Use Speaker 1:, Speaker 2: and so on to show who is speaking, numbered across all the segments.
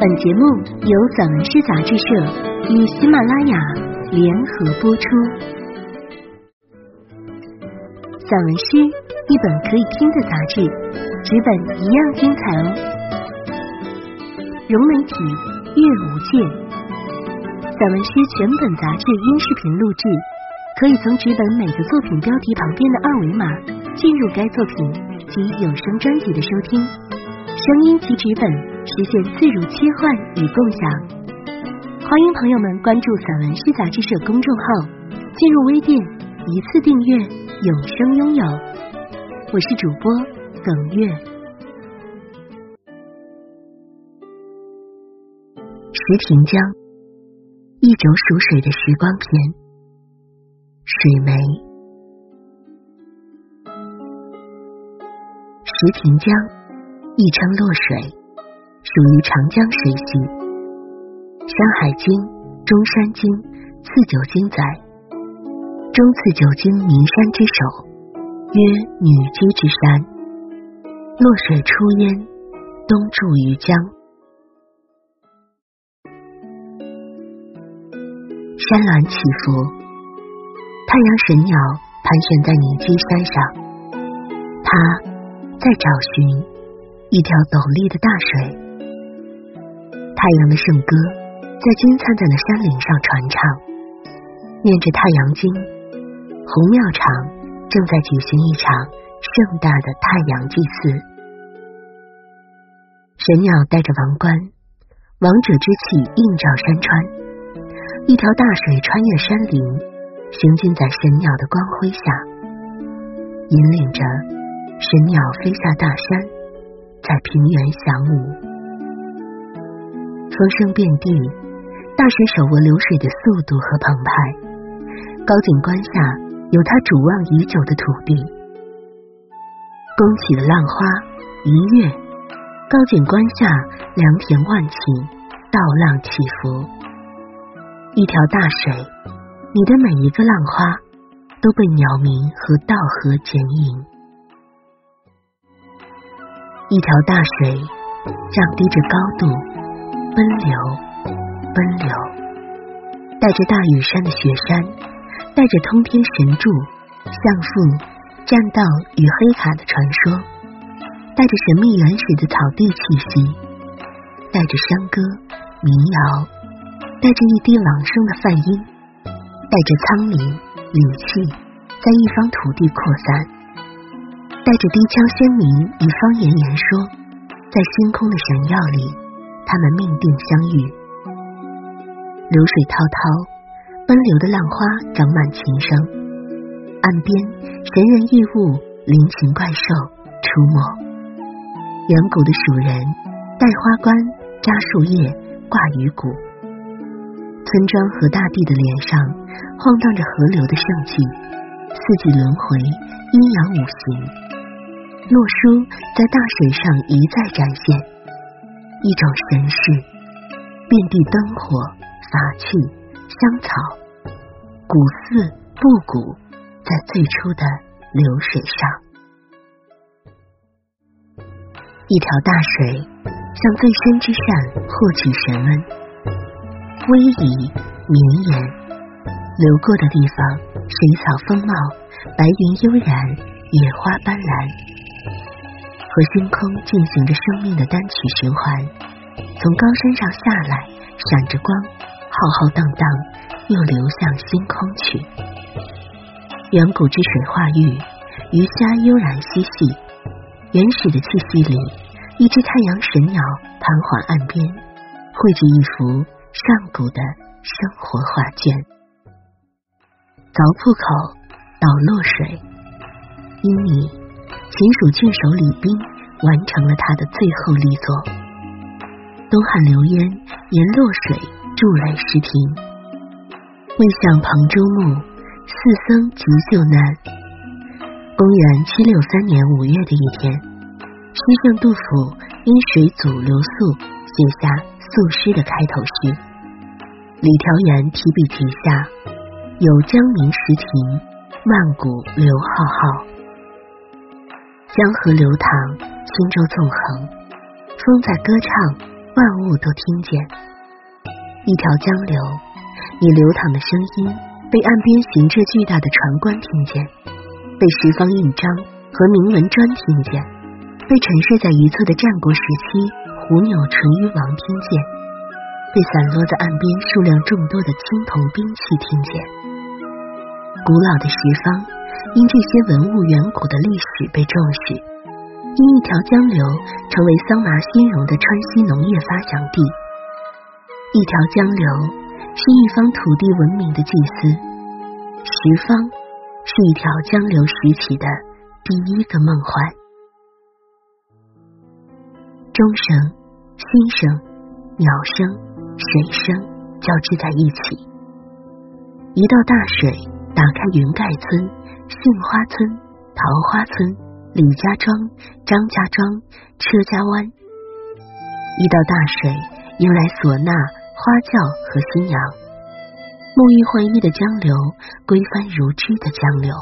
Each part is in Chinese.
Speaker 1: 本节目由散文诗杂志社与喜马拉雅联合播出。散文诗，一本可以听的杂志，纸本一样精彩哦。融媒体，阅无界。散文诗全本杂志音视频录制，可以从纸本每个作品标题旁边的二维码进入该作品及有声专辑的收听，声音及纸本。实现自如切换与共享，欢迎朋友们关注散文诗杂志社公众号，进入微店一次订阅，永生拥有。我是主播耿月。石亭江，一轴属水的时光片。水梅，石亭江，亦称洛水。属于长江水系，《山海经·中山经·次九经》载：中次九经名山之首，曰女居之山。洛水出焉，东注于江。山峦起伏，太阳神鸟盘旋在女居山上，它在找寻一条陡立的大水。太阳的圣歌在金灿灿的山岭上传唱，念着太阳经，红庙场正在举行一场盛大的太阳祭祀。神鸟戴着王冠，王者之气映照山川，一条大水穿越山林，行进在神鸟的光辉下，引领着神鸟飞下大山，在平原翔舞。风声遍地，大水手握流水的速度和澎湃。高景观下有他瞩望已久的土地，宫起的浪花一跃，高景观下良田万顷，稻浪起伏。一条大水，你的每一个浪花都被鸟鸣和稻禾剪影。一条大水，降低着高度。奔流，奔流，带着大屿山的雪山，带着通天神柱、相父、栈道与黑卡的传说，带着神秘原始的草地气息，带着山歌、民谣，带着一滴朗声的梵音，带着苍林、灵气，在一方土地扩散，带着低腔鲜明与方言言说，在星空的闪耀里。他们命定相遇，流水滔滔，奔流的浪花长满琴声。岸边神人异物、灵禽怪兽出没。远古的蜀人戴花冠、扎树叶、挂鱼骨。村庄和大地的脸上晃荡着河流的盛气，四季轮回，阴阳五行。洛书在大水上一再展现。一种神事，遍地灯火、法器、香草，古寺、布谷，在最初的流水上，一条大水向最深之善获取神温，逶迤绵延，流过的地方，水草丰茂，白云悠然，野花斑斓。和星空进行着生命的单曲循环，从高山上下来，闪着光，浩浩荡荡，又流向星空去。远古之水化玉，鱼虾悠然嬉戏。原始的气息里，一只太阳神鸟盘桓岸边，绘制一幅上古的生活画卷。凿破口倒落水，因你。秦蜀郡守李冰完成了他的最后力作。东汉刘焉沿洛水筑垒石亭，为向彭州墓，四僧急救难。公元七六三年五月的一天，诗圣杜甫因水阻留宿，写下宿诗的开头诗。李调元提笔题下，有江明石亭，万古刘浩浩。江河流淌，轻舟纵横，风在歌唱，万物都听见。一条江流，以流淌的声音被岸边行至巨大的船官听见，被十方印章和铭文砖听见，被沉睡在一侧的战国时期虎钮淳于王听见，被散落在岸边数量众多的青铜兵器听见。古老的十方，因这些文物远古的历史被重视。因一条江流成为桑麻兴荣的川西农业发祥地，一条江流是一方土地文明的祭司，十方是一条江流拾起的第一个梦幻。钟声、心声、鸟声、水声交织在一起，一道大水打开云盖村、杏花村、桃花村。李家庄、张家庄、车家湾，一道大水迎来唢呐、花轿和新娘，沐浴换衣的江流，归帆如织的江流，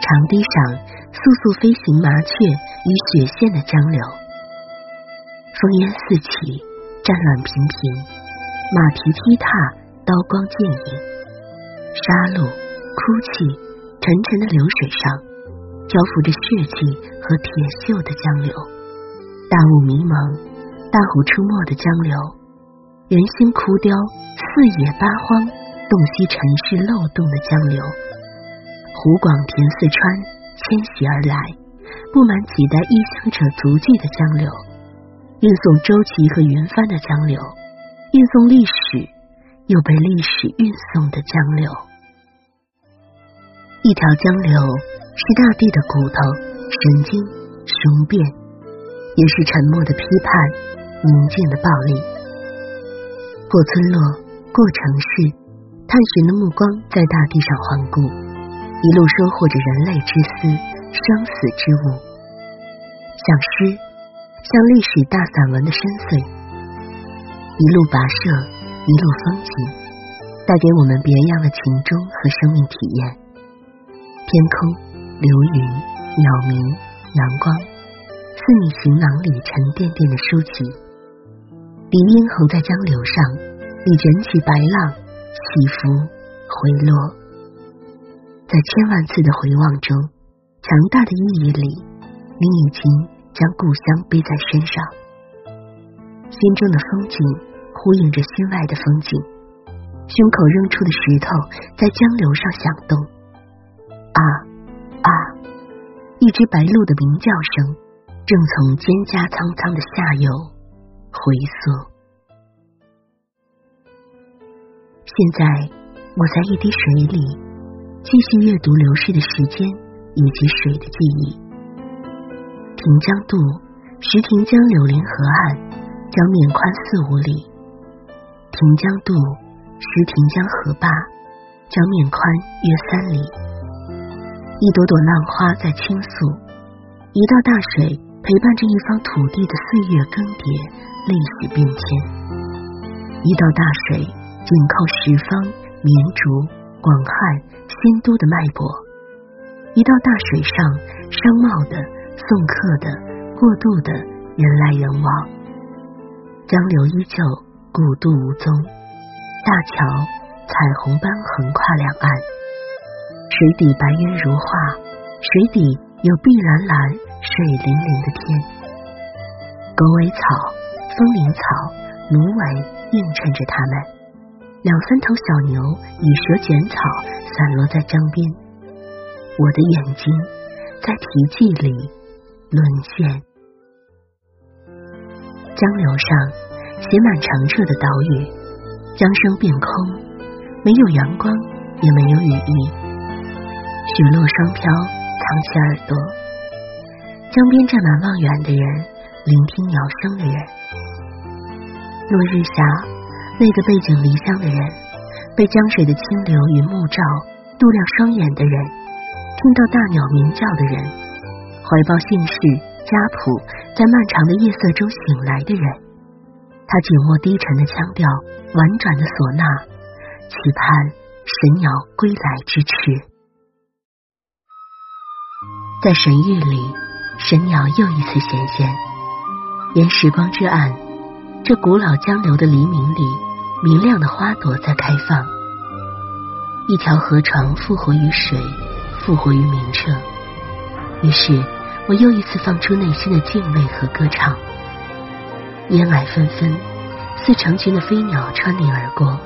Speaker 1: 长堤上速速飞行麻雀与雪线的江流，烽烟四起，战乱频频，马蹄踢踏，刀光剑影，杀戮、哭泣，沉沉的流水上。漂浮着血迹和铁锈的江流，大雾迷蒙，大虎出没的江流，人心枯凋，四野八荒，洞悉尘世漏洞的江流，湖广填四川，迁徙而来，布满几代异乡者足迹的江流，运送周琦和云帆的江流，运送历史，又被历史运送的江流，一条江流。是大地的骨头、神经、雄辩，也是沉默的批判、宁静的暴力。过村落，过城市，探寻的目光在大地上环顾，一路收获着人类之思、生死之物，像诗，像历史大散文的深邃，一路跋涉，一路风景，带给我们别样的情衷和生命体验。天空。流云、鸟鸣、阳光，似你行囊里沉甸甸的书籍。林荫横在江流上，你卷起白浪，起伏回落。在千万次的回望中，强大的意义里，你已经将故乡背在身上。心中的风景呼应着心外的风景，胸口扔出的石头在江流上响动。啊！啊！一只白鹭的鸣叫声正从蒹葭苍苍的下游回溯。现在我在一滴水里继续阅读流逝的时间以及水的记忆。亭江渡，石亭江柳林河岸，江面宽四五里。亭江渡，石亭江河坝，江面宽约三里。一朵朵浪花在倾诉，一道大水陪伴着一方土地的岁月更迭、历史变迁。一道大水紧扣十方绵竹、广汉、新都的脉搏。一道大水上商贸的、送客的、过渡的人来人往。江流依旧，古渡无踪。大桥彩虹般横跨两岸。水底白云如画，水底有碧蓝蓝、水灵灵的天。狗尾草、风铃草、芦苇映衬着它们。两三头小牛与蛇卷草散落在江边。我的眼睛在题记里沦陷。江流上写满澄澈的岛屿，江声变空，没有阳光，也没有雨意。雪落霜飘，藏起耳朵。江边站满望远的人，聆听鸟声的人。落日下，那个背井离乡的人，被江水的清流与暮照镀亮双眼的人，听到大鸟鸣叫的人，怀抱姓氏家谱，在漫长的夜色中醒来的人。他紧握低沉的腔调，婉转的唢呐，期盼神鸟归来之迟。在神域里，神鸟又一次显现。沿时光之岸，这古老江流的黎明里，明亮的花朵在开放。一条河床复活于水，复活于明澈。于是，我又一次放出内心的敬畏和歌唱。烟霭纷纷，似成群的飞鸟穿林而过。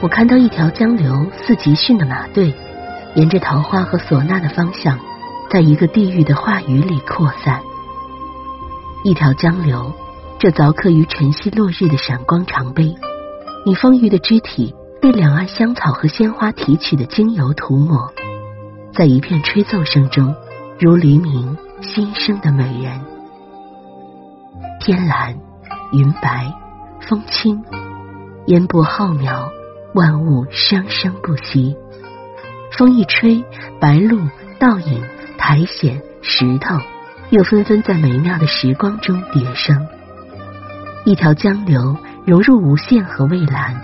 Speaker 1: 我看到一条江流似集训的马队，沿着桃花和唢呐的方向，在一个地狱的话语里扩散。一条江流，这凿刻于晨曦落日的闪光长碑，你丰腴的肢体被两岸香草和鲜花提取的精油涂抹，在一片吹奏声中，如黎明新生的美人。天蓝，云白，风轻，烟波浩渺。万物生生不息，风一吹，白鹭、倒影、苔藓、石头，又纷纷在美妙的时光中叠生。一条江流融入无限和蔚蓝，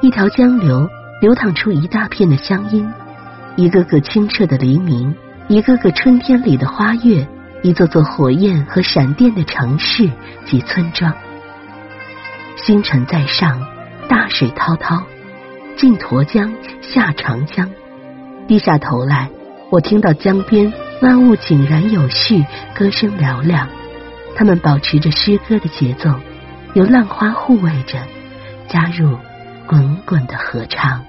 Speaker 1: 一条江流流淌出一大片的乡音，一个个清澈的黎明，一个个春天里的花月，一座座火焰和闪电的城市及村庄。星辰在上，大水滔滔。进沱江，下长江，低下头来，我听到江边万物井然有序，歌声嘹亮。他们保持着诗歌的节奏，由浪花护卫着，加入滚滚的合唱。